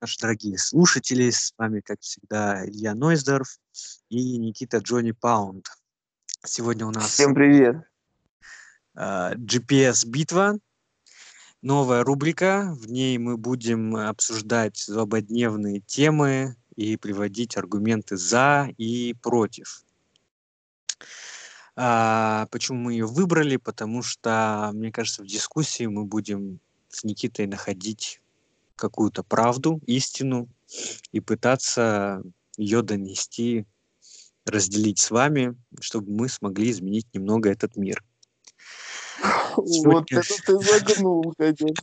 наши дорогие слушатели. С вами, как всегда, Илья Нойздорф и Никита Джонни Паунд. Сегодня у нас Всем привет. э, GPS-битва, новая рубрика. В ней мы будем обсуждать злободневные темы и приводить аргументы за и против. А, почему мы ее выбрали? Потому что, мне кажется, в дискуссии мы будем с Никитой находить какую-то правду, истину и пытаться ее донести, разделить с вами, чтобы мы смогли изменить немного этот мир. Вот Сегодня- это ты загнул, конечно.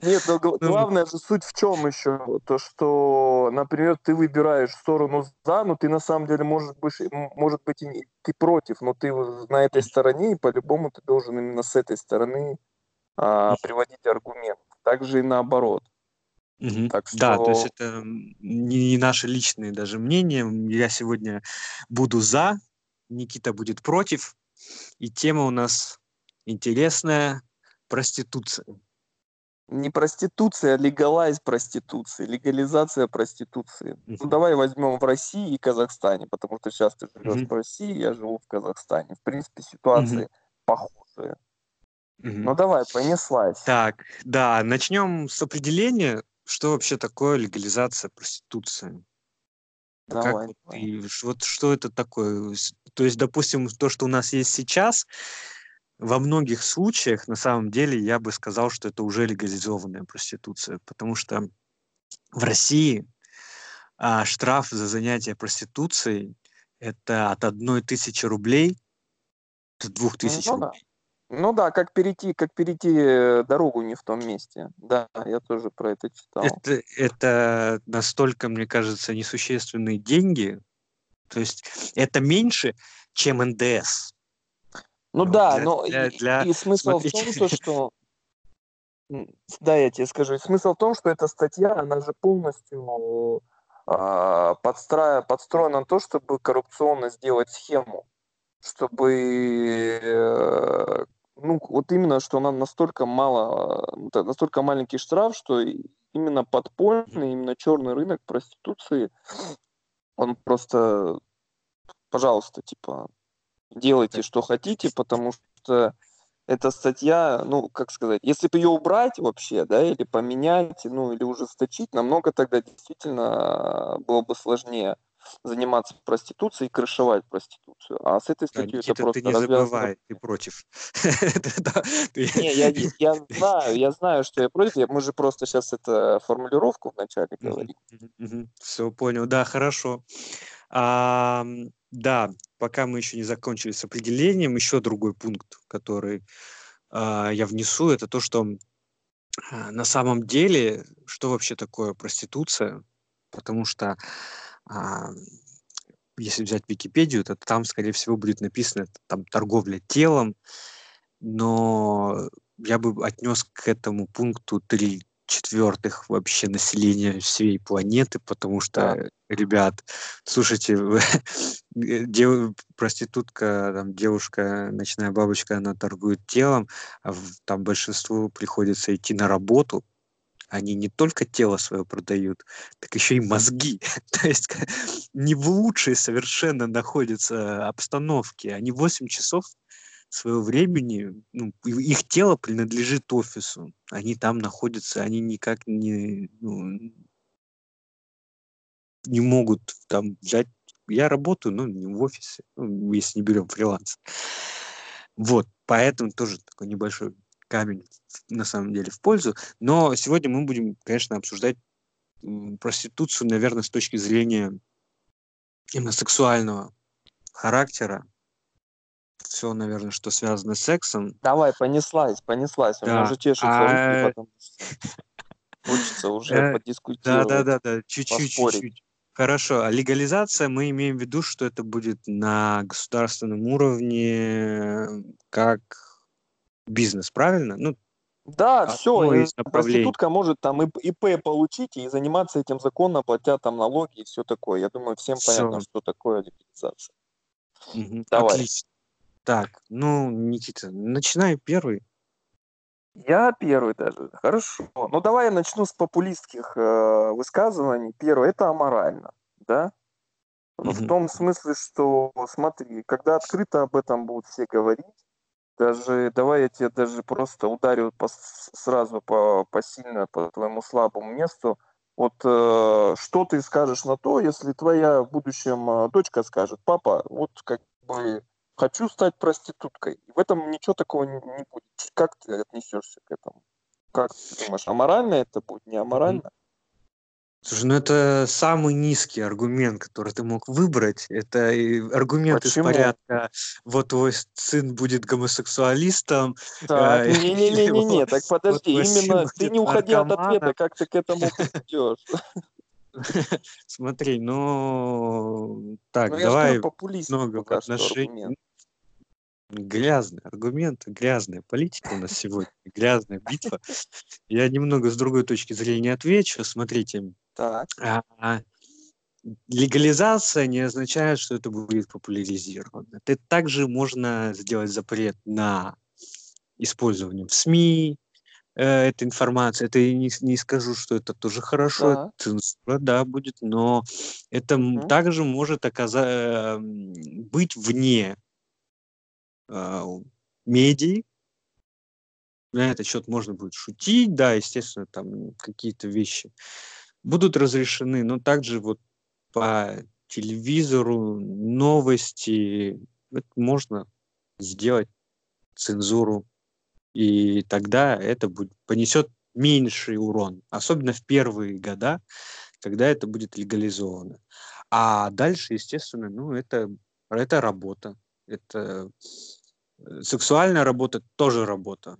Нет, но Ну, главная же суть в чем еще? То, что, например, ты выбираешь сторону за, но ты на самом деле можешь быть, может быть и не- ты против, но ты вот на этой стороне, и по-любому ты должен именно с этой стороны а, приводить аргумент. Также и наоборот. Мгм. Так Да, то есть что- это м, не наши личные даже мнения. Я сегодня буду за, Никита будет против, и тема у нас интересная – проституция. Не проституция, а легалайз проституции, легализация проституции. Ну, Мгм. давай возьмем в России и Казахстане, потому что сейчас ты живешь Мгм. в России, я живу в Казахстане. В принципе, ситуации похожие. Мгм. Ну давай, понеслась. Так, да, начнем с определения, что вообще такое легализация проституции. Как давай. вот, давай. ш- вот что это такое? То есть, допустим, то, что у нас есть сейчас, во многих случаях, на самом деле, я бы сказал, что это уже легализованная проституция, потому что в России а, штраф за занятие проституцией это от одной тысячи рублей до двух тысяч Ну да. рублей. Ну да, как перейти, как перейти э, дорогу не в том месте. Да, я тоже про это читал. Это, это настолько, мне кажется, несущественные деньги. То есть это меньше, чем НДС. Ну Вот да, для- но для- и, для- и смысл в том, смотрите. то, что... Да, я тебе скажу. И смысл в том, что эта статья, она же полностью а, подстра- подстроена на то, чтобы коррупционно сделать схему. Чтобы... э, Ну, вот именно, что она настолько мало... да, Настолько маленький штраф, что именно подпольный, именно черный рынок проституции, он просто... Пожалуйста, типа, делайте, что хотите, потому что эта статья, ну, как сказать, если бы ее убрать вообще, да, или поменять, ну, или ужесточить, намного тогда действительно было бы сложнее заниматься проституцией и крышевать проституцию. А с этой Да, статьей это просто ты не развязано. забывай, ты против. Не, я, знаю, я знаю, что я против. Мы же просто сейчас это формулировку вначале говорим. Все понял, да, хорошо. Да, пока мы еще не закончили с определением, еще другой пункт, который а, я внесу, это то, что а, на самом деле, что вообще такое проституция, потому что если взять Википедию, то там, скорее всего, будет написано там торговля телом, но я бы отнес к этому пункту три четвертых вообще населения всей планеты, потому что, Да. ребят, слушайте, вы- э, дев- проститутка, там, девушка, ночная бабочка, она торгует телом, а в- там большинству приходится идти на работу, они не только тело свое продают, так еще и мозги. То есть не в лучшей совершенно находятся обстановке. Они 8 часов своего времени, ну, их тело принадлежит офису. Они там находятся, они никак не, ну, не могут там взять. Я работаю, но не в офисе, ну, если не берем фриланс. Вот, поэтому тоже такой небольшой камень на самом деле в пользу. Но сегодня мы будем, конечно, обсуждать проституцию, наверное, с точки зрения именно сексуального характера. Все, наверное, что связано с сексом. Давай, понеслась, понеслась. У меня Да, уже чешутся а- руки, потому что хочется уже Э, Да, подискутировать. да, да, да, чуть-чуть, поспорить. чуть-чуть. Хорошо, а легализация мы имеем в виду, что это будет на государственном уровне как бизнес, правильно? Ну, Да, все, направлений. проститутка может там ип- получить и заниматься этим законно, платя там налоги и все такое. Я думаю, всем Всё. понятно, что такое легализация. мгм, Давай. отлично. Так, ну, Никита, начинай первый. Я первый даже. Хорошо. Ну давай я начну с популистских э, высказываний. Первое это аморально, да? Ну, в том смысле, что смотри, когда открыто об этом будут все говорить, даже давай я тебе даже просто ударю по, сразу по, по сильно по твоему слабому месту. Вот э, что ты скажешь на то, если твоя в будущем э, дочка скажет, папа, вот как бы хочу стать проституткой. в этом ничего такого не, не будет. Как ты отнесешься к этому? Как ты думаешь, аморально это будет, не аморально? Слушай, ну это самый низкий аргумент, который ты мог выбрать. Это аргумент Почему? из порядка «вот твой сын будет гомосексуалистом». Так, э, так подожди, вот именно ты не уходи от ответа, как ты к этому придешь. Смотри, ну так, ну, давай много отношений. Грязный аргумент, грязная политика у нас сегодня, грязная битва. Я немного с другой точки зрения отвечу. Смотрите, так. А, легализация не означает, что это будет популяризировано. Это также можно сделать запрет на использование в СМИ э, этой информации. Это я не, не скажу, что это тоже хорошо, да. цензура, да, будет, но это угу. также может оказа- э, быть вне э, медий. На этот счет можно будет шутить, да, естественно, там какие-то вещи будут разрешены, но также вот по телевизору новости можно сделать цензуру, и тогда это будет, понесет меньший урон, особенно в первые года, когда это будет легализовано. А дальше, естественно, ну, это, это работа. Это э, сексуальная работа тоже работа.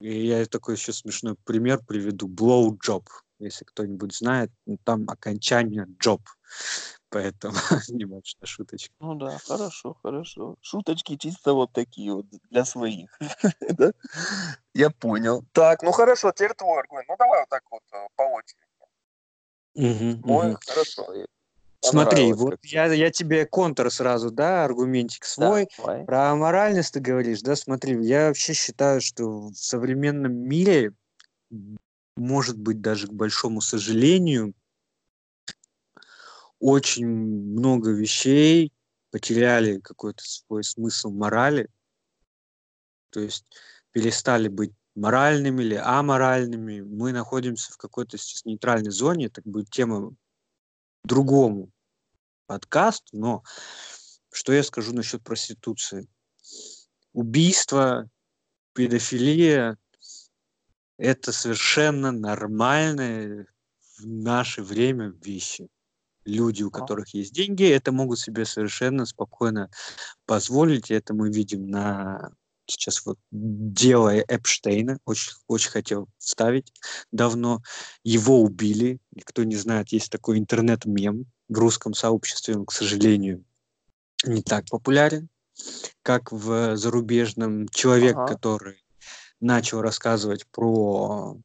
И я такой еще смешной пример приведу. Blow job если кто-нибудь знает, ну, там окончание job. Поэтому небольшая шуточка. Ну да, хорошо, хорошо. Шуточки чисто вот такие вот для своих. Я понял. Так, ну хорошо, теперь твой аргумент. Ну давай вот так вот э, по очереди. Мой, хорошо. Смотри, вот я, я тебе контр сразу, да, аргументик свой. Да, Про аморальность ты говоришь, да, смотри, я вообще считаю, что в современном мире может быть, даже к большому сожалению, очень много вещей потеряли какой-то свой смысл морали, то есть перестали быть моральными или аморальными. Мы находимся в какой-то сейчас нейтральной зоне, это будет тема другому подкасту, но что я скажу насчет проституции? Убийство, педофилия, это совершенно нормальные в наше время вещи. Люди, у которых есть деньги, это могут себе совершенно спокойно позволить. Это мы видим на сейчас вот дело Эпштейна, очень, очень хотел вставить давно. Его убили. Никто не знает, есть такой интернет-мем в русском сообществе, он, к сожалению, не так популярен, как в зарубежном. Человек, ага. который начал рассказывать про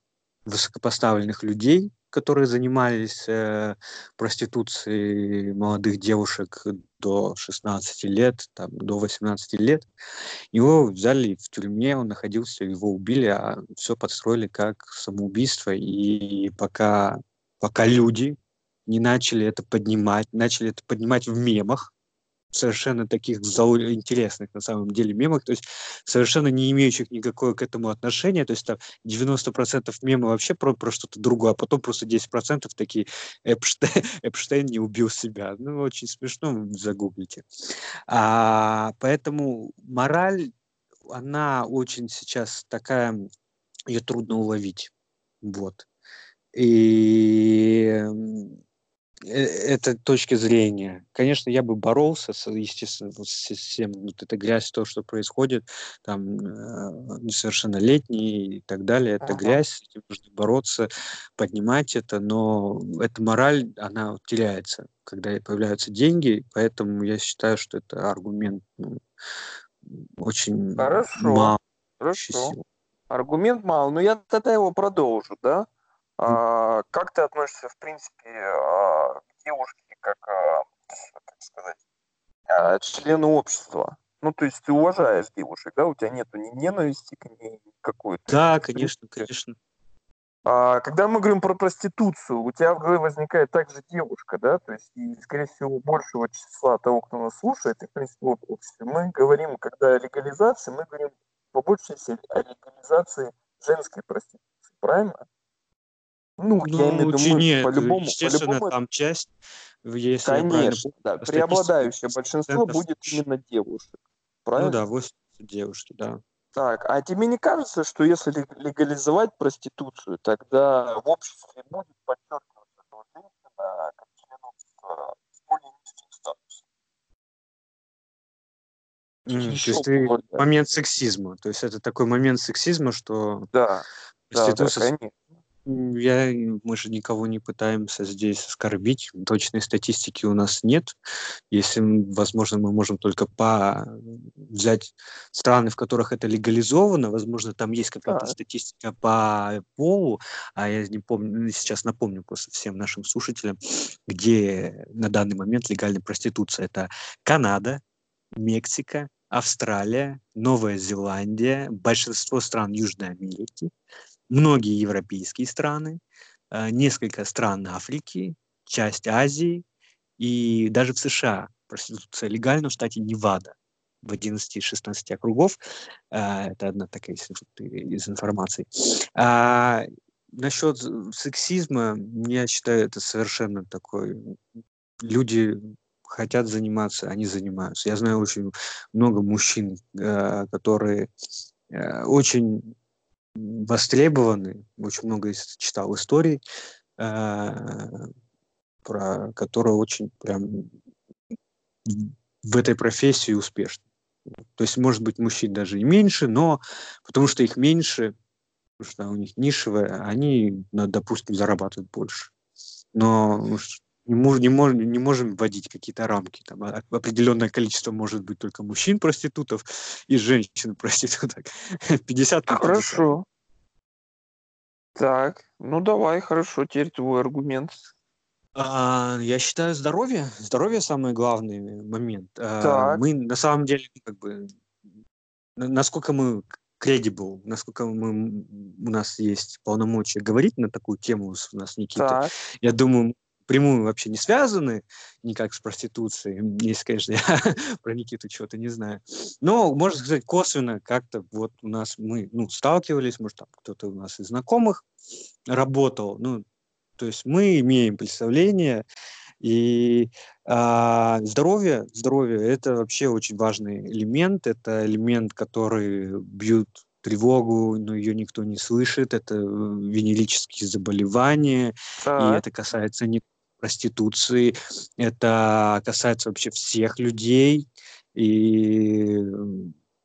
высокопоставленных людей, которые занимались э, проституцией молодых девушек до 16 лет, там, до 18 лет. Его взяли в тюрьме, он находился, его убили, а все подстроили как самоубийство. И пока, пока люди не начали это поднимать, начали это поднимать в мемах, совершенно таких интересных на самом деле мемах, то есть совершенно не имеющих никакого к этому отношения, то есть там 90% мема вообще про, про что-то другое, а потом просто 10% такие Эпштейн, Эпштейн не убил себя. Ну, очень смешно, загуглите. А, поэтому мораль, она очень сейчас такая, ее трудно уловить. Вот. И Э, это точки зрения. Конечно, я бы боролся, с, естественно, вот с всем вот этой грязь, то, что происходит, там, э, несовершеннолетние и так далее, это ага. грязь, с этим нужно бороться, поднимать это, но эта мораль, она теряется, когда появляются деньги, поэтому я считаю, что это аргумент ну, очень Хорошо. мало. Хорошо. Аргумент мало, но я тогда его продолжу, да? А, как ты относишься, в принципе, а, к девушке, как, а, как сказать, члену общества? Ну, то есть ты уважаешь девушек, да? У тебя нету ни ненависти к ней какой-то. Да, конечно, конечно. А когда мы говорим про проституцию, у тебя в голове возникает также девушка, да, то есть, и, скорее всего, большего числа того, кто нас слушает, и, в принципе, в обществе, мы говорим, когда о легализации, мы говорим по большей части о легализации женской проституции, правильно? Ну, ну я имею в виду, мы по-любому... Естественно, по там часть, если Конечно, да, преобладающее большинство будет именно девушек, правильно? Ну да, 80 девушки, да. Так, а тебе не кажется, что если легализовать проституцию, тогда в обществе будет подчеркиваться, что женщина как член общества с более низким статусом? Mm, то есть ты момент сексизма. То есть это такой момент сексизма, что да, проституция да, да, конечно. Я, мы же никого не пытаемся здесь оскорбить. Точной статистики у нас нет. Если, возможно, мы можем только по взять страны, в которых это легализовано, возможно, там есть какая-то статистика по полу, а я не помню, сейчас напомню просто всем нашим слушателям, где на данный момент легальная проституция. Это Канада, Мексика, Австралия, Новая Зеландия, большинство стран Южной Америки, многие европейские страны, э, несколько стран Африки, часть Азии и даже в США проституция легальна в штате Невада в 11 из 16 округов. Э, это одна такая из информации. А насчет сексизма, я считаю, это совершенно такой... Люди хотят заниматься, они занимаются. Я знаю очень много мужчин, э, которые очень востребованы. Очень много читал историй, э, про которые очень прям в этой профессии успешны. То есть, может быть, мужчин даже и меньше, но потому что их меньше, потому что у них нишевые, они, допустим, зарабатывают больше. Но не, мож, не, мож, не можем вводить какие-то рамки. Там определенное количество может быть только мужчин-проститутов и женщин-проституток. 50 Хорошо. Так, ну давай, хорошо, теперь твой аргумент. А, я считаю здоровье. Здоровье самый главный момент. А, мы на самом деле как бы насколько мы credible, насколько мы, у нас есть полномочия говорить на такую тему у нас Никита. Так. Я думаю, прямую вообще не связаны никак с проституцией. Если, конечно, я про Никиту чего-то не знаю. Но, можно сказать, косвенно как-то вот у нас мы ну, сталкивались, может, там кто-то у нас из знакомых работал. Ну, то есть мы имеем представление, и а, здоровье, здоровье – это вообще очень важный элемент. Это элемент, который бьют тревогу, но ее никто не слышит. Это э, венерические заболевания, так. и это касается не проституции, это касается вообще всех людей, и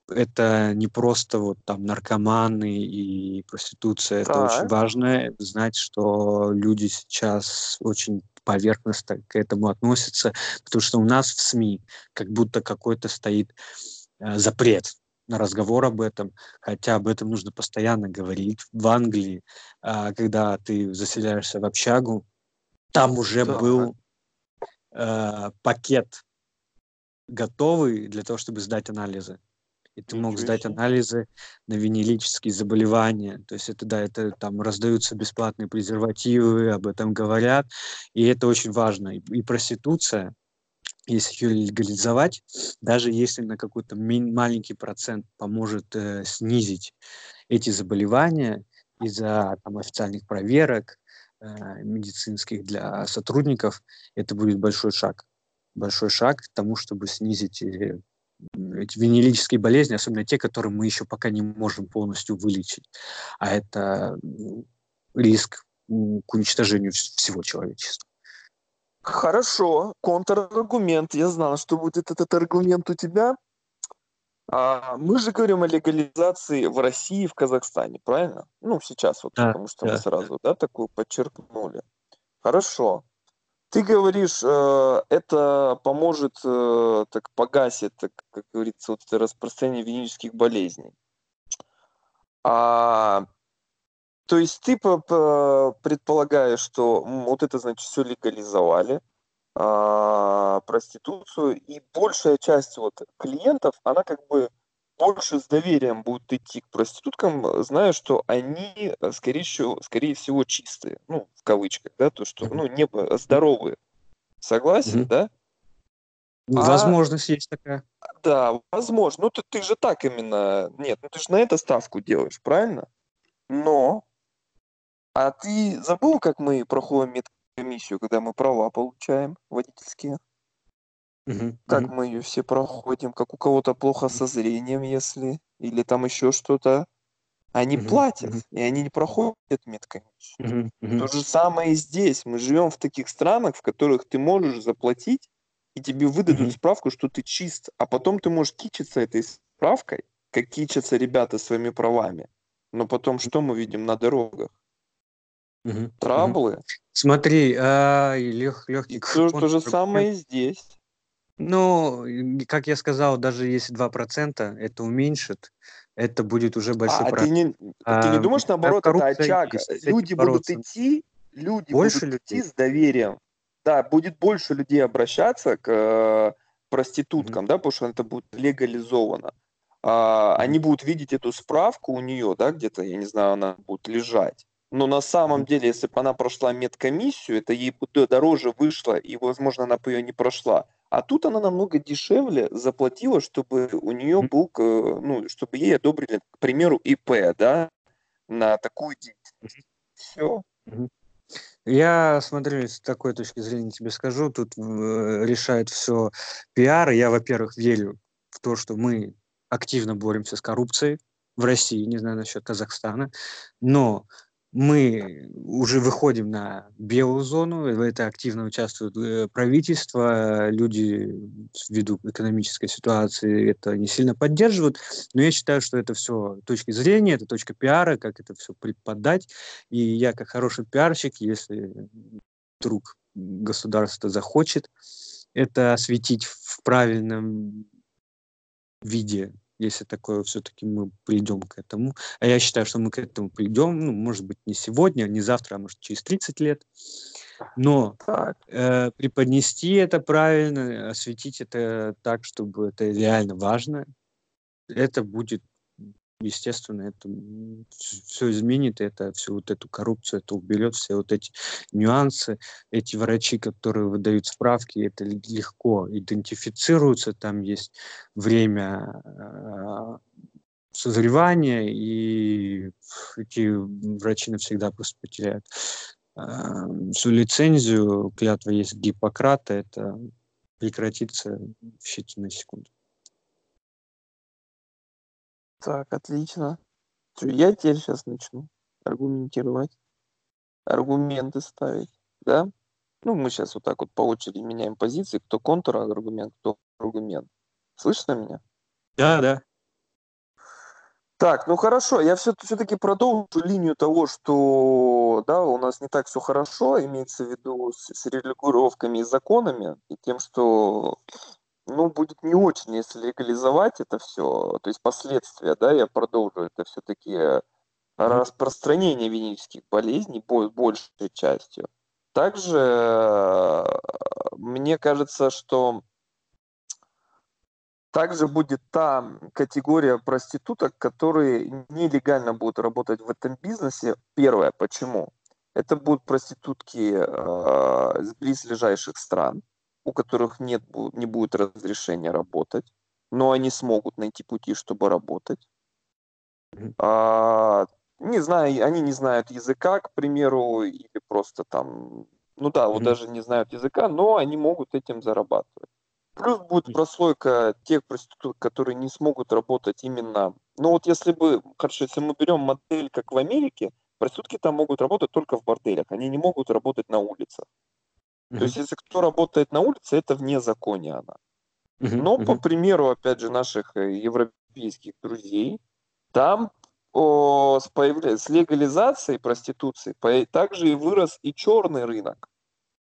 это не просто вот там наркоманы и проституция, это очень важно знать, что люди сейчас очень поверхностно к этому относятся, потому что у нас в СМИ как будто какой-то стоит э, запрет на разговор об этом, хотя об этом нужно постоянно говорить. В Англии, э, когда ты заселяешься в общагу, там уже да. был э, пакет готовый для того, чтобы сдать анализы. И ты мог сдать анализы на венерические заболевания. То есть это, да, это там раздаются бесплатные презервативы, об этом говорят. И это очень важно. И, и проституция, если ее легализовать, даже если на какой-то маленький процент поможет э, снизить эти заболевания из-за там, официальных проверок, медицинских для сотрудников, это будет большой шаг. Большой шаг к тому, чтобы снизить э, эти венерические болезни, особенно те, которые мы еще пока не можем полностью вылечить. А это риск к уничтожению всего человечества. Хорошо, контраргумент. Я знал, что будет этот аргумент у тебя. А, мы же говорим о легализации в России и в Казахстане, правильно? Ну, сейчас вот, да, потому что да. мы сразу, да, такую подчеркнули. Хорошо. Ты говоришь, э, это поможет, э, так погасит, так, как говорится, вот это распространение венерических болезней. А, то есть ты предполагаешь, что вот это, значит, все легализовали, а, проституцию, и большая часть вот клиентов, она как бы больше с доверием будут идти к проституткам, зная, что они, э, скорее всего, скорее всего чистые, ну, в кавычках, да, то, что, ну, не здоровые. Согласен, mm-hmm. да? А, возможность есть такая. Да, возможно. Ну, ты, ты же так именно... Нет, ну ты же на это ставку делаешь, правильно? Но... А ты забыл, как мы проходим медкомиссию, когда мы права получаем водительские? Угу, как угу. мы ее все проходим, как у кого-то плохо со зрением, если, или там еще что-то. Они угу, платят, угу. и они не проходят медкомиссию. Угу, угу. То же самое и здесь. Мы живем в таких странах, в которых ты можешь заплатить, и тебе выдадут угу. справку, что ты чист, а потом ты можешь кичиться этой справкой, как кичатся ребята своими правами. Но потом что мы видим на дорогах? Угу. Траблы. Смотри, а, лег, легкий... То, то же самое и здесь. Ну, как я сказал, даже если 2% это уменьшит, это будет уже большой а, процент. Ты не, а, ты не думаешь, наоборот, это очаг? Люди будут идти, люди больше будут идти с доверием. Да, будет больше людей обращаться к э, проституткам, mm-hmm. да, потому что это будет легализовано. А, mm-hmm. Они будут видеть эту справку у нее, да, где-то, я не знаю, она будет лежать. Но на самом деле, если бы она прошла медкомиссию, это ей бы дороже вышло, и, возможно, она бы ее не прошла. А тут она намного дешевле заплатила, чтобы у нее был, ну, чтобы ей одобрили, к примеру, ИП, да, на такую деятельность. Все. Я смотрю, с такой точки зрения тебе скажу, тут э, решает все пиар. Я, во-первых, верю в то, что мы активно боремся с коррупцией в России, не знаю насчет Казахстана, но мы уже выходим на белую зону, в это активно участвует э, правительство, люди ввиду экономической ситуации это не сильно поддерживают, но я считаю, что это все точки зрения, это точка пиара, как это все преподать, и я как хороший пиарщик, если вдруг государство захочет это осветить в правильном виде если такое все-таки мы придем к этому. А я считаю, что мы к этому придем, ну, может быть, не сегодня, не завтра, а может, через 30 лет. Но э, преподнести это правильно, осветить это так, чтобы это реально важно, это будет естественно, это все изменит, это всю вот эту коррупцию, это уберет, все вот эти нюансы, эти врачи, которые выдают справки, это легко идентифицируются, там есть время э, созревания, и эти врачи навсегда просто потеряют э, всю лицензию, клятва есть Гиппократа, это прекратится в считанные секунды. Так, отлично. Я теперь сейчас начну аргументировать, аргументы ставить, да? Ну, мы сейчас вот так вот по очереди меняем позиции, кто контраргумент, кто аргумент. Слышно меня? Да, да. Так, ну хорошо, я все, все-таки продолжу линию того, что да, у нас не так все хорошо, имеется в виду с, с регулировками и законами, и тем, что ну, будет не очень, если легализовать это все. То есть последствия, да, я продолжу, это все-таки распространение венерических болезней большей частью. Также э, мне кажется, что также будет та категория проституток, которые нелегально будут работать в этом бизнесе. Первое, почему? Это будут проститутки э, из близлежащих стран, у которых нет, не будет разрешения работать, но они смогут найти пути, чтобы работать. А, не знаю, они не знают языка, к примеру, или просто там, ну да, вот mm-hmm. даже не знают языка, но они могут этим зарабатывать. Плюс будет прослойка тех проституток, которые не смогут работать именно... Ну вот если бы, хорошо, если мы берем модель, как в Америке, проститутки там могут работать только в борделях, они не могут работать на улицах. Mm-hmm. То есть, если кто работает на улице, это вне закония она. Mm-hmm. Но, по примеру, опять же, наших э, европейских друзей, там о, с, появля... с легализацией проституции также и вырос и черный рынок.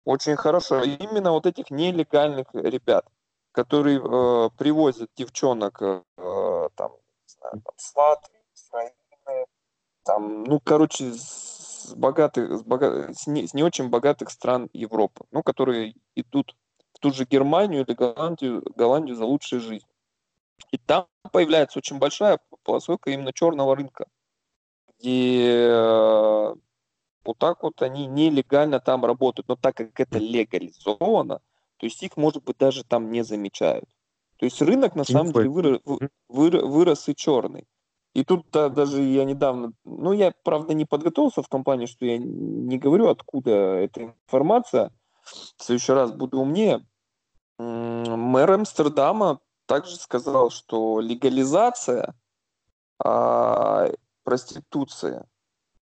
Очень хорошо. Именно вот этих нелегальных ребят, которые э, привозят девчонок э, там, не знаю, там, с Латвии, с Украины, там, ну, короче, с богатых, с, бога... с, не, с не очень богатых стран Европы, ну, которые идут в ту же Германию или Голландию, Голландию за лучшей жизнью. И там появляется очень большая прослойка именно черного рынка, где э, вот так вот они нелегально там работают. Но так как это легализовано, то есть их, может быть, даже там не замечают. То есть рынок на самом деле вырос, вырос и черный. И тут да, даже я недавно, ну я правда не подготовился в компании, что я не говорю, откуда эта информация. В следующий раз буду умнее. Мэр Амстердама также сказал, что легализация а, проституции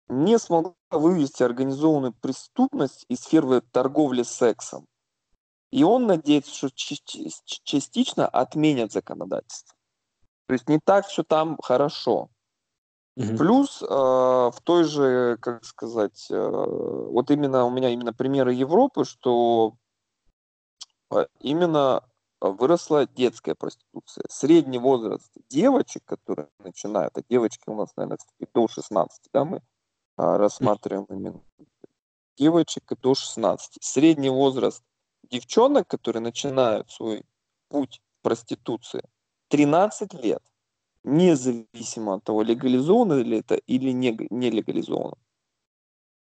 не смогла вывести организованную преступность из сферы торговли сексом. И он надеется, что частично отменят законодательство. То есть не так все там хорошо. Угу. Плюс э, в той же, как сказать, э, вот именно у меня именно примеры Европы, что э, именно выросла детская проституция. Средний возраст девочек, которые начинают, а девочки у нас, наверное, до 16, да, мы а, рассматриваем именно девочек до 16. Средний возраст девчонок, которые начинают свой путь в проституции, 13 лет, независимо от того, легализовано ли это или не, не легализовано.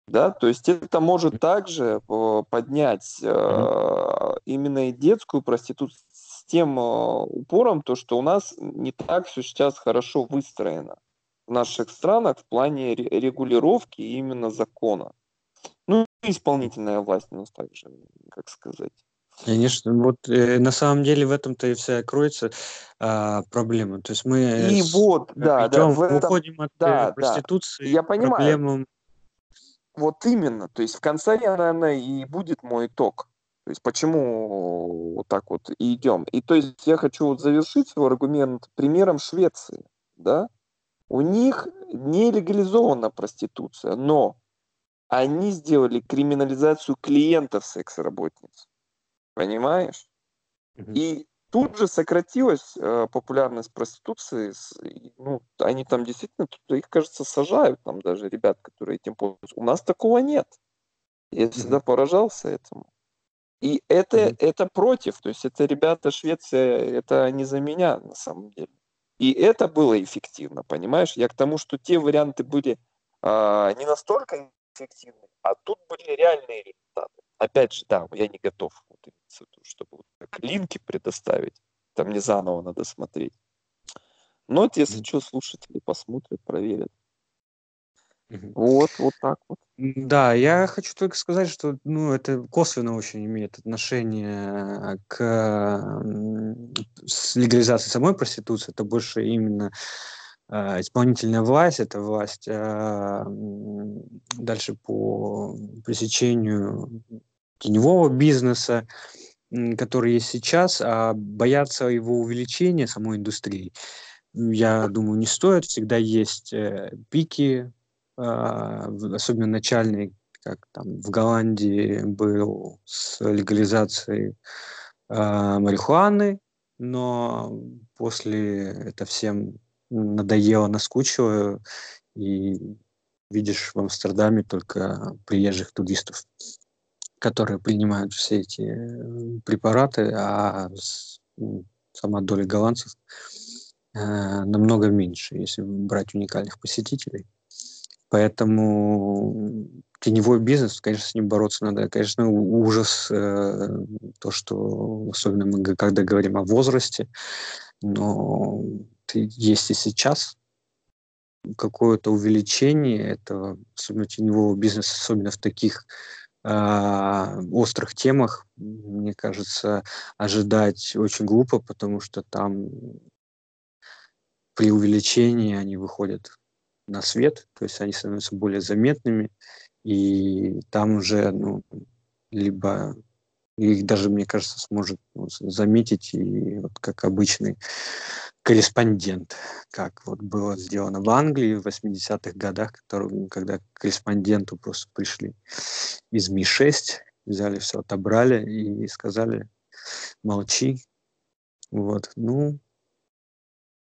Да, то есть это может также э, поднять э, именно и детскую проституцию с тем э, упором, то, что у нас не так все сейчас хорошо выстроено в наших странах в плане регулировки именно закона. Ну, исполнительная власть у нас также, как сказать. Конечно, вот э, на самом деле в этом-то и вся кроется а, проблема. То есть мы и с, вот, да, идем, да, этом, уходим от да, э, проституции да. Я понимаю. проблемам. Вот именно. То есть в конце, наверное, и будет мой итог. То есть почему вот так вот и идем. И то есть я хочу вот завершить свой аргумент примером Швеции. Да? У них не легализована проституция, но они сделали криминализацию клиентов секс-работниц. Понимаешь? Mm-hmm. И тут же сократилась э, популярность проституции. С, ну, они там действительно, тут, их, кажется, сажают там даже ребят, которые этим пользуются. У нас такого нет. Я всегда поражался этому. И это, mm-hmm. это против. То есть это ребята Швеция, это не за меня на самом деле. И это было эффективно, понимаешь? Я к тому, что те варианты были а, не настолько эффективны, а тут были реальные результаты. Опять же, да, я не готов, вот, чтобы вот так линки предоставить. Там не заново надо смотреть. Но вот, если что, слушатели посмотрят, проверят. Вот, вот так вот. Да, я хочу только сказать, что ну, это косвенно очень имеет отношение к легализации самой проституции. Это больше именно э, исполнительная власть, это власть э, дальше по пресечению теневого бизнеса, который есть сейчас, а бояться его увеличения самой индустрии, я думаю, не стоит. Всегда есть э, пики, э, особенно начальные, как там в Голландии был с легализацией э, марихуаны, но после это всем надоело, наскучило, и видишь в Амстердаме только приезжих туристов которые принимают все эти э, препараты, а сама доля голландцев э, намного меньше, если брать уникальных посетителей. Поэтому теневой бизнес, конечно, с ним бороться надо. Конечно, ужас э, то, что особенно мы когда говорим о возрасте, но есть и сейчас какое-то увеличение этого, особенно теневого бизнеса, особенно в таких острых темах, мне кажется, ожидать очень глупо, потому что там при увеличении они выходят на свет, то есть они становятся более заметными, и там уже ну, либо их даже, мне кажется, сможет ну, заметить и вот как обычный корреспондент, как вот было сделано в Англии в 80-х годах, который, когда к корреспонденту просто пришли из Ми-6, взяли все, отобрали и сказали молчи. Вот, ну,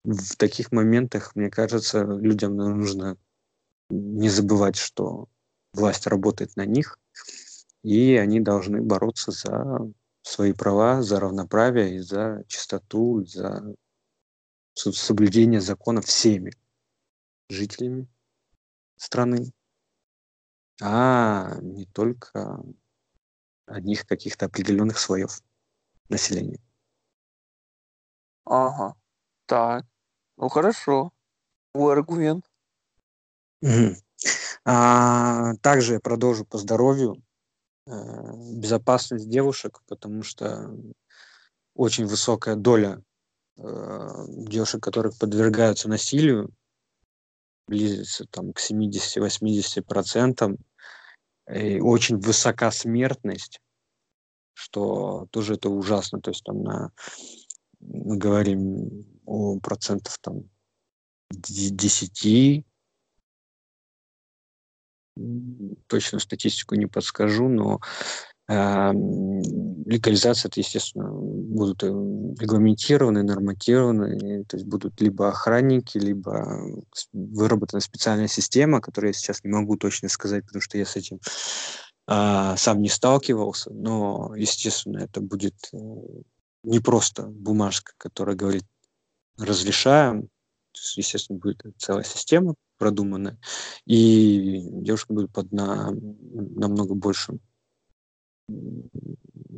в таких моментах, мне кажется, людям нужно не забывать, что власть работает на них, и они должны бороться за свои права, за равноправие и за чистоту, за соблюдение закона всеми жителями страны, а не только одних каких-то определенных слоев населения. Ага. Так. Ну хорошо. Твой аргумент. Мгм. А, также я продолжу по здоровью. Э, безопасность девушек, потому что очень высокая доля девушек, которые подвергаются насилию, близится там к 70-80%, и очень высока смертность, что тоже это ужасно. То есть там на, мы говорим о процентов там 10 точную статистику не подскажу, но э, легализация, это, естественно, будут э, регламентированы, норматированы, то есть будут либо охранники, либо выработана специальная система, которую я сейчас не могу точно сказать, потому что я с этим э, сам не сталкивался, но, естественно, это будет э, не просто бумажка, которая говорит разрешаем, естественно, будет целая система продуманная, и девушка будет под на, намного большим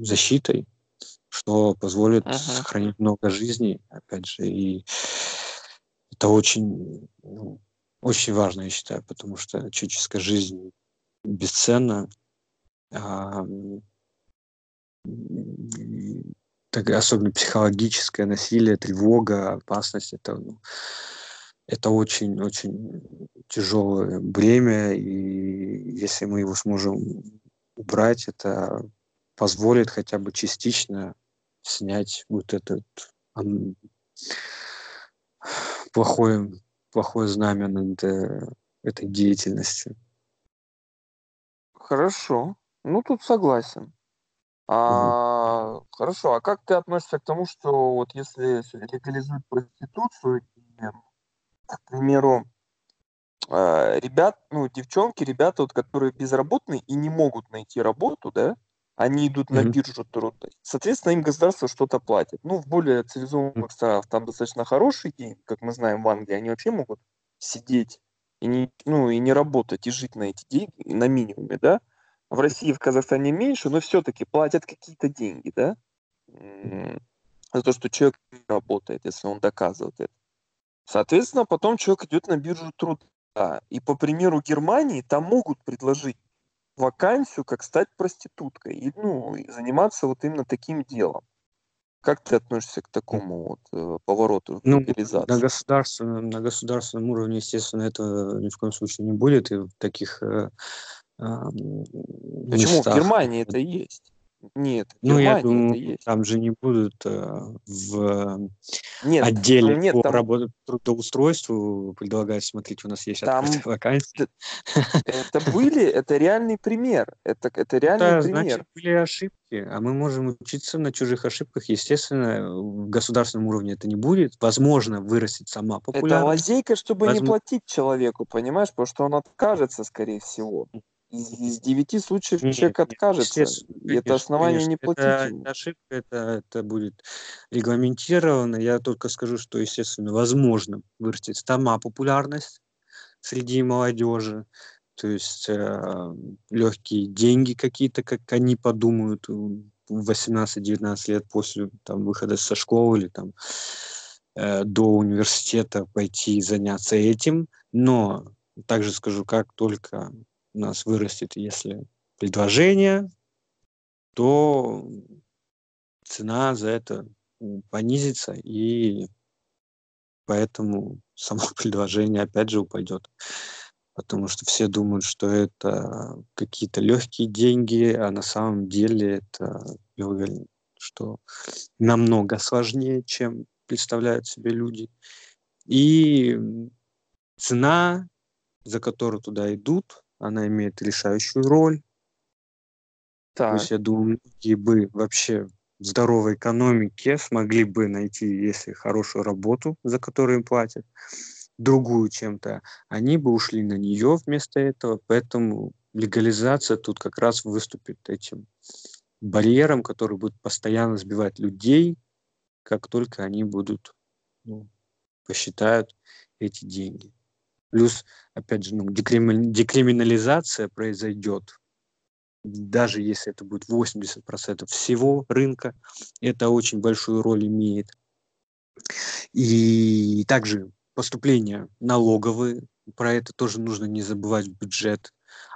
защитой, что позволит uh-huh. сохранить много жизней, опять же, и это очень, ну, очень важно, я считаю, потому что человеческая жизнь бесценна, а, так, особенно психологическое насилие, тревога, опасность, это, ну, это очень-очень тяжелое бремя, и если мы его сможем убрать, это позволит хотя бы частично снять вот этот он, плохое, плохое знамя над э, этой деятельностью. Хорошо. Ну, тут согласен. А, угу. Хорошо, а как ты относишься к тому, что вот если легализуют проституцию, к примеру, ребят, ну, девчонки, ребята, вот, которые безработные и не могут найти работу, да, они идут на биржу труда. Соответственно, им государство что-то платит. Ну, в более цивилизованных странах там достаточно хороший день, как мы знаем в Англии, они вообще могут сидеть и не, ну, и не работать, и жить на эти деньги, на минимуме, да. В России, в Казахстане меньше, но все-таки платят какие-то деньги, да, за то, что человек работает, если он доказывает это. Соответственно, потом человек идет на биржу труда. И по примеру Германии, там могут предложить вакансию, как стать проституткой, и, ну, и заниматься вот именно таким делом. Как ты относишься к такому вот э, повороту ну? На государственном, на государственном уровне, естественно, этого ни в коем случае не будет, и в таких э, э, Почему? Местах, в Германии это есть. Нет, ну, я думаю, там же не будут э, в нет, отделе нет, по там... работе, трудоустройству предлагать, смотрите, у нас есть там... вакансии. Это были, это реальный пример. Это, это реальный это, пример. Значит, были ошибки, а мы можем учиться на чужих ошибках. Естественно, в государственном уровне это не будет. Возможно, вырастет сама популярность. Это лазейка, чтобы Возможно... не платить человеку, понимаешь? Потому что он откажется, скорее всего из, из 9 случаев нет, человек нет, откажется. И это основание конечно. не платить это, ошибка, это, это будет регламентировано. Я только скажу, что, естественно, возможно вырастет сама популярность среди молодежи. То есть э, легкие деньги какие-то, как они подумают в 18-19 лет после там, выхода со школы или там, э, до университета пойти заняться этим. Но также скажу, как только у нас вырастет, если предложение, то цена за это понизится, и поэтому само предложение опять же упадет. Потому что все думают, что это какие-то легкие деньги, а на самом деле это, я уверен, что намного сложнее, чем представляют себе люди. И цена, за которую туда идут, она имеет решающую роль. Так. То есть, я думаю, многие бы вообще в здоровой экономике смогли бы найти, если хорошую работу, за которую им платят, другую чем-то, они бы ушли на нее вместо этого, поэтому легализация тут как раз выступит этим барьером, который будет постоянно сбивать людей, как только они будут, ну, посчитают эти деньги. Плюс, опять же, ну, декриминализация произойдет, даже если это будет 80% всего рынка, это очень большую роль имеет. И также поступления налоговые, про это тоже нужно не забывать в бюджет,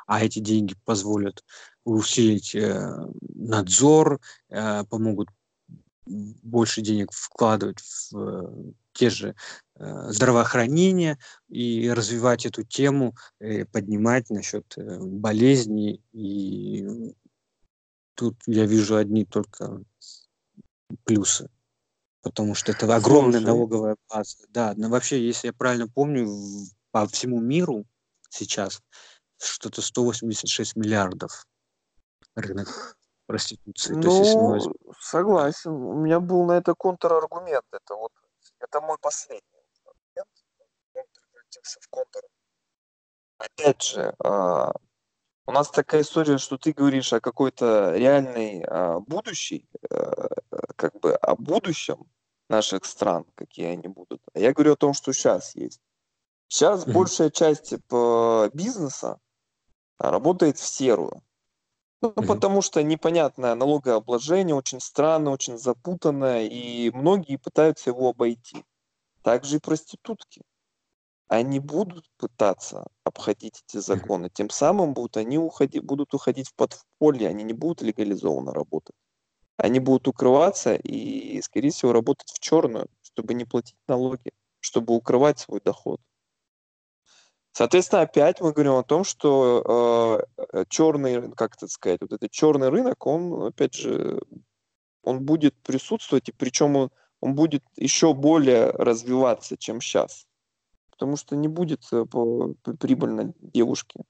а эти деньги позволят усилить э, надзор, э, помогут больше денег вкладывать в э, те же э, здравоохранение и развивать эту тему, э, поднимать насчет э, болезней. И тут я вижу одни только плюсы потому что это огромная Слушай. налоговая база. Да, но вообще, если я правильно помню, по всему миру сейчас что-то 186 миллиардов рынок проституции. Ну, То есть, если ну, согласен. У меня был на это контраргумент. Это вот это мой последний. Он превратился в контр. Опять же, а, у нас такая история, что ты говоришь о какой-то реальной а, будущей, а, как бы о будущем наших стран, какие они будут. А я говорю о том, что сейчас есть. Сейчас mm-hmm. большая часть типа, бизнеса работает в серую. Ну, mm-hmm. потому что непонятное налогообложение, очень странное, очень запутанное, и многие пытаются его обойти. Также и проститутки. Они будут пытаться обходить эти законы, тем самым будут они уходить, будут уходить в подполье, они не будут легализованно работать. Они будут укрываться и, скорее всего, работать в черную, чтобы не платить налоги, чтобы укрывать свой доход. Соответственно, опять мы говорим о том, что э, черный, как это сказать, вот этот черный рынок, он, опять же, он будет присутствовать, и причем он, он будет еще более развиваться, чем сейчас. Потому что не будет э, прибыльно девушке.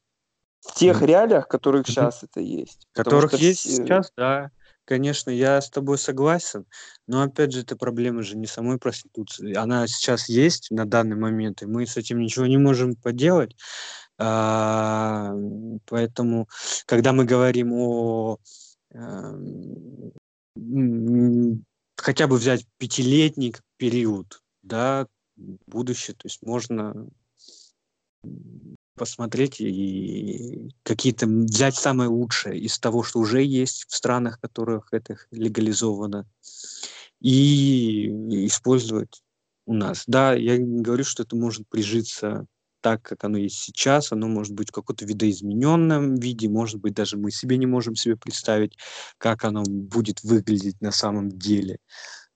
В тех реалиях, которых сейчас это есть. Которых есть все... сейчас, да. Конечно, я с тобой согласен, но опять же, это проблема же не самой проституции. Она сейчас есть на данный момент, и мы с этим ничего не можем поделать. А, поэтому, когда мы говорим о а, хотя бы взять пятилетний период, да, будущее, то есть можно посмотреть и какие-то взять самое лучшее из того, что уже есть в странах, в которых это легализовано, и использовать у нас. Да, я не говорю, что это может прижиться так, как оно есть сейчас, оно может быть в каком-то видоизмененном виде, может быть, даже мы себе не можем себе представить, как оно будет выглядеть на самом деле.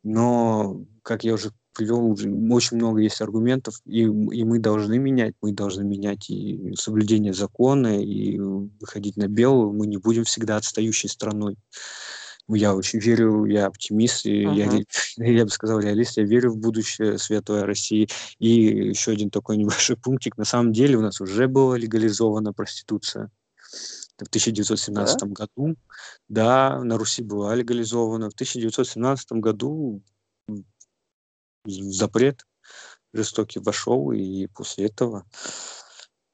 Но, как я уже привел уже очень много есть аргументов, и, и мы должны менять, мы должны менять и соблюдение закона, и выходить на белую, мы не будем всегда отстающей страной. Я очень верю, я оптимист, и uh-huh. я, я бы сказал реалист, я верю в будущее светлой России. И еще один такой небольшой пунктик. На самом деле у нас уже была легализована проституция в 1917 да? году. Да, на Руси была легализована. В 1917 году запрет жестокий вошел, и после этого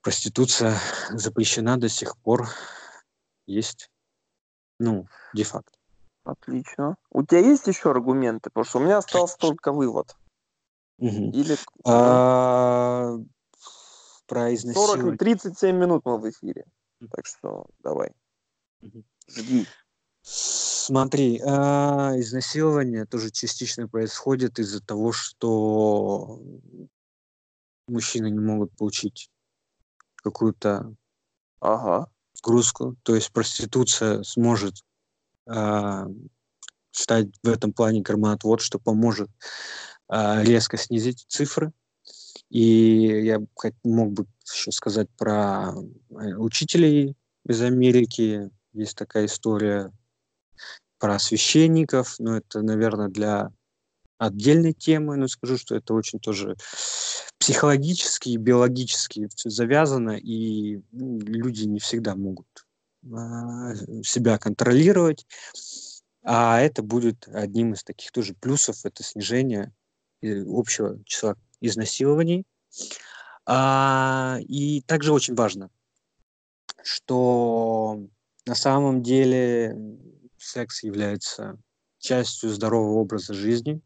проституция запрещена до сих пор. Есть, ну, де-факто. Отлично. У тебя есть еще аргументы? Потому что у меня остался только вывод. Угу. Или... А, про изнасилование. 40, 37 минут мы в эфире. Так что давай. Жги. Смотри, а, изнасилование тоже частично происходит из-за того, что мужчины не могут получить какую-то ага. грузку. То есть проституция сможет а, стать в этом плане карманотвод, что поможет а, резко снизить цифры. И я мог бы еще сказать про э, учителей из Америки. Есть такая история про священников, но это, наверное, для отдельной темы, но скажу, что это очень тоже психологически и биологически все завязано, и ну, люди не всегда могут а, себя контролировать, а это будет одним из таких тоже плюсов, это снижение э, общего числа изнасилований. А, и также очень важно, что на самом деле секс является частью здорового образа жизни.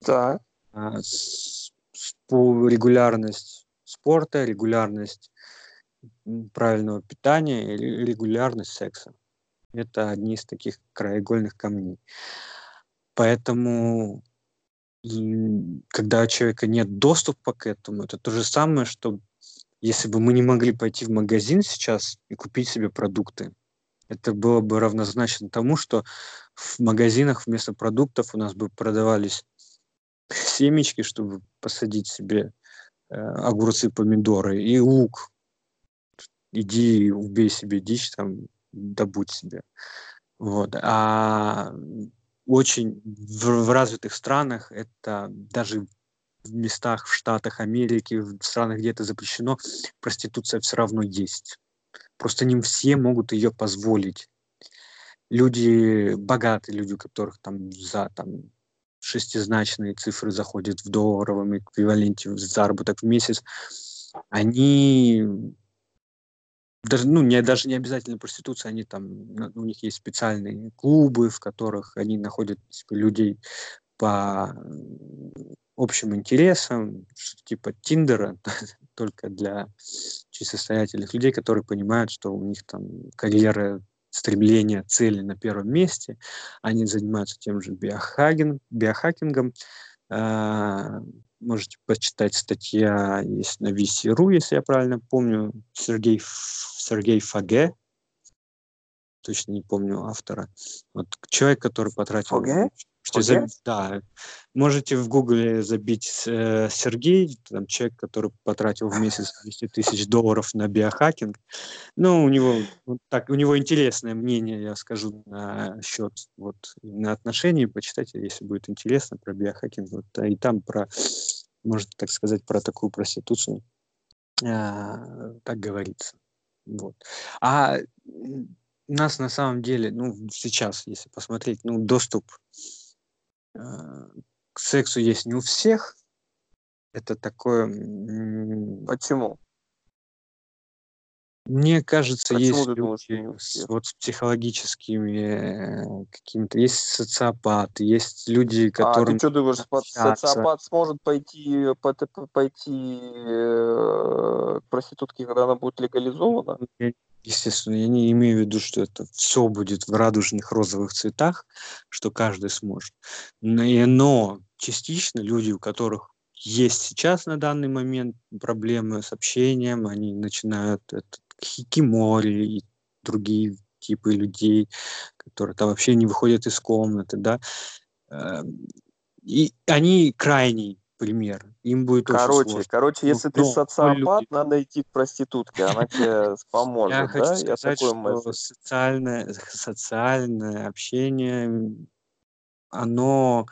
Да. А, с, с, регулярность спорта, регулярность правильного питания и регулярность секса. Это одни из таких краеугольных камней. Поэтому, когда у человека нет доступа к этому, это то же самое, что если бы мы не могли пойти в магазин сейчас и купить себе продукты, это было бы равнозначно тому, что в магазинах вместо продуктов у нас бы продавались семечки, чтобы посадить себе э, огурцы, помидоры и лук. Иди убей себе дичь, там, добудь себе. Вот. А очень в, в развитых странах это даже в местах, в Штатах Америки, в странах, где это запрещено, проституция все равно есть. Просто не все могут ее позволить. Люди, богатые люди, у которых там за там, шестизначные цифры заходят в долларовом эквиваленте в заработок в месяц, они даже, ну, не, даже не обязательно проституция, они там, у них есть специальные клубы, в которых они находят типа, людей по общим интересам, что типа Тиндера, только для чисто состоятельных людей, которые понимают, что у них там карьера, стремление, цели на первом месте, они занимаются тем же биохаген, биохакингом, а, можете почитать статья есть на VC.ru, если я правильно помню, Сергей, Сергей Фаге, точно не помню автора. Вот человек, который потратил... Фаге? Можете забить, да, можете в гугле забить э, Сергей, там человек, который потратил в месяц 200 тысяч долларов на биохакинг. Ну, у него вот так, у него интересное мнение, я скажу, на счет вот на отношений. Почитайте, если будет интересно про биохакинг. Вот, а и там про, можно так сказать, про такую проституцию. А, так говорится. Вот. А у нас на самом деле, ну, сейчас, если посмотреть, ну, доступ к сексу есть не у всех. Это такое... Почему? Мне кажется, Почему есть люди с, вот с психологическими э, какими-то, есть социопаты, есть люди, которые... А ты что думаешь, социопат сможет пойти, пойти э, к проститутке, когда она будет легализована? Естественно, я не имею в виду, что это все будет в радужных розовых цветах, что каждый сможет. Но частично люди, у которых есть сейчас на данный момент проблемы с общением, они начинают этот хикимори и другие типы людей, которые там вообще не выходят из комнаты, да, эм, и они крайний пример. Им будет короче, сложно. Короче, ну, если ну, ты социопат, люди... надо идти к проститутке, она тебе поможет, Я да? хочу сказать, что социальное, социальное общение, оно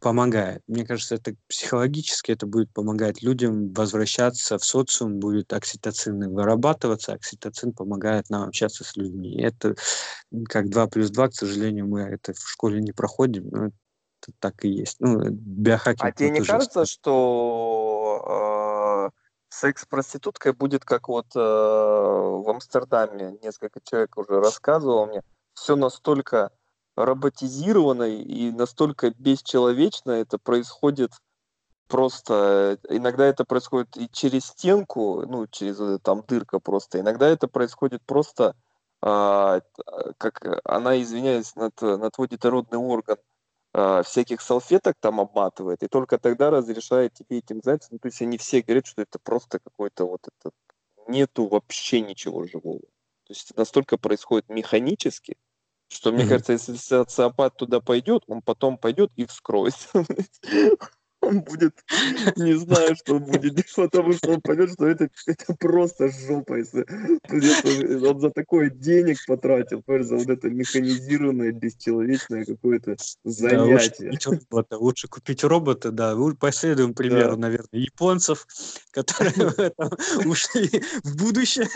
помогает. Мне кажется, это психологически это будет помогать людям возвращаться в социум, будет окситоцин вырабатываться, окситоцин помогает нам общаться с людьми. Это как 2 плюс 2, к сожалению, мы это в школе не проходим, но так и есть. Ну, биохакинг. А тебе не кажется, что э, секс с проституткой будет как вот э, в Амстердаме, несколько человек уже рассказывал мне, все настолько роботизировано и настолько бесчеловечно это происходит просто иногда это происходит и через стенку, ну, через э, там дырка просто, иногда это происходит просто, а, как она, извиняюсь, на, на твой детородный орган э, всяких салфеток там обматывает, и только тогда разрешает тебе этим заняться. Ну, то есть они все говорят, что это просто какой-то вот этот... Нету вообще ничего живого. То есть настолько происходит механически, что, мне кажется, если социопат туда пойдет, он потом пойдет и вскроется. он будет, не знаю, что он будет делать, потому что он поймет, что это, это просто жопа, если он за такое денег потратил, за вот это механизированное, бесчеловечное какое-то занятие. Да, лучше, робота, лучше купить робота, да, последуем примеру, да. наверное, японцев, которые ушли в будущее,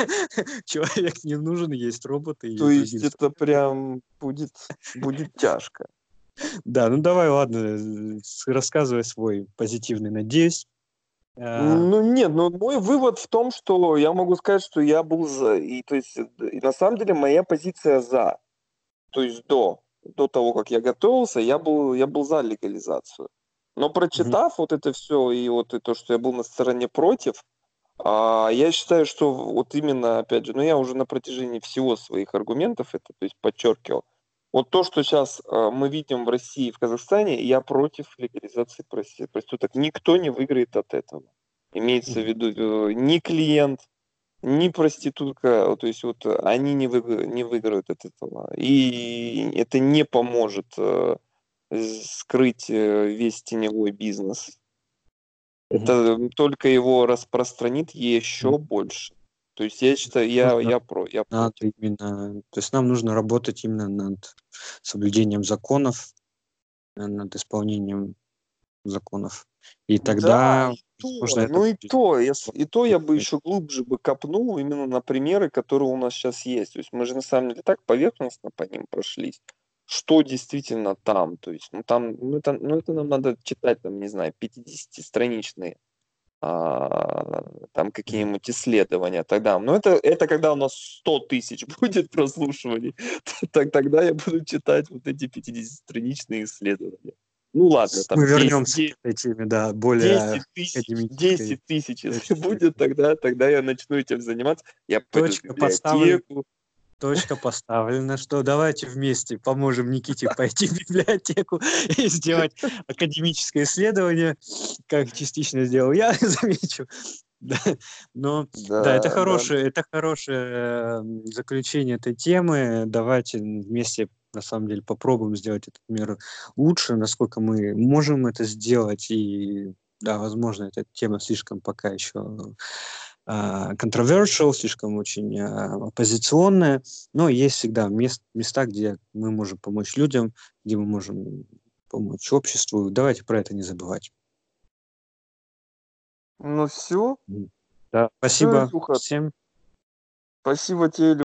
человек не нужен, есть роботы. То есть это прям будет, будет тяжко. Да, ну давай, ладно, рассказывай свой позитивный, надеюсь. А. Ну нет, ну мой вывод в том, что я могу сказать, что я был за. И то есть и на самом деле моя позиция за. то есть до, до того, как я готовился, я был, я был за легализацию. Но прочитав mm-hmm. вот это все и вот то, что я был на стороне против, а, я считаю, что вот именно, опять же, ну я уже на протяжении всего своих аргументов это, то есть подчеркивал, вот то, что сейчас а, мы видим в России и в Казахстане, я против легализации проституток. Никто не выиграет от этого. Имеется в виду э, ни клиент, ни проститутка, то есть вот они не, вы, не выиграют от этого. И это не поможет э, скрыть э, весь теневой бизнес. Это только его распространит еще больше. То есть я считаю, я, нужно, я про, я надо против. именно, то есть нам нужно работать именно над соблюдением законов, над исполнением законов. И тогда да, можно это... Ну и то, я, и то я бы еще глубже бы копнул именно на примеры, которые у нас сейчас есть. То есть мы же на самом деле так поверхностно по ним прошлись. Что действительно там? То есть, ну там, ну это, ну это нам надо читать, там, не знаю, 50-страничные а, там какие-нибудь исследования тогда. Но это, это когда у нас 100 тысяч будет прослушиваний, так, тогда я буду читать вот эти 50-страничные исследования. Ну ладно, там Мы 10, вернемся 10, к теме, да, более 10 тысяч, 10 тысяч, если будет, тогда, тогда я начну этим заниматься. Я Точка поставлена, точка поставлена, что давайте вместе поможем Никите пойти в библиотеку и сделать академическое исследование, как частично сделал я, замечу. Да, но да, да это хорошее, да. это хорошее заключение этой темы. Давайте вместе на самом деле попробуем сделать этот мир лучше, насколько мы можем это сделать. И да, возможно, эта тема слишком пока еще controversial, слишком очень uh, оппозиционная, но есть всегда мест, места, где мы можем помочь людям, где мы можем помочь обществу. Давайте про это не забывать. Ну все. Да, спасибо все, всем. Спасибо тебе,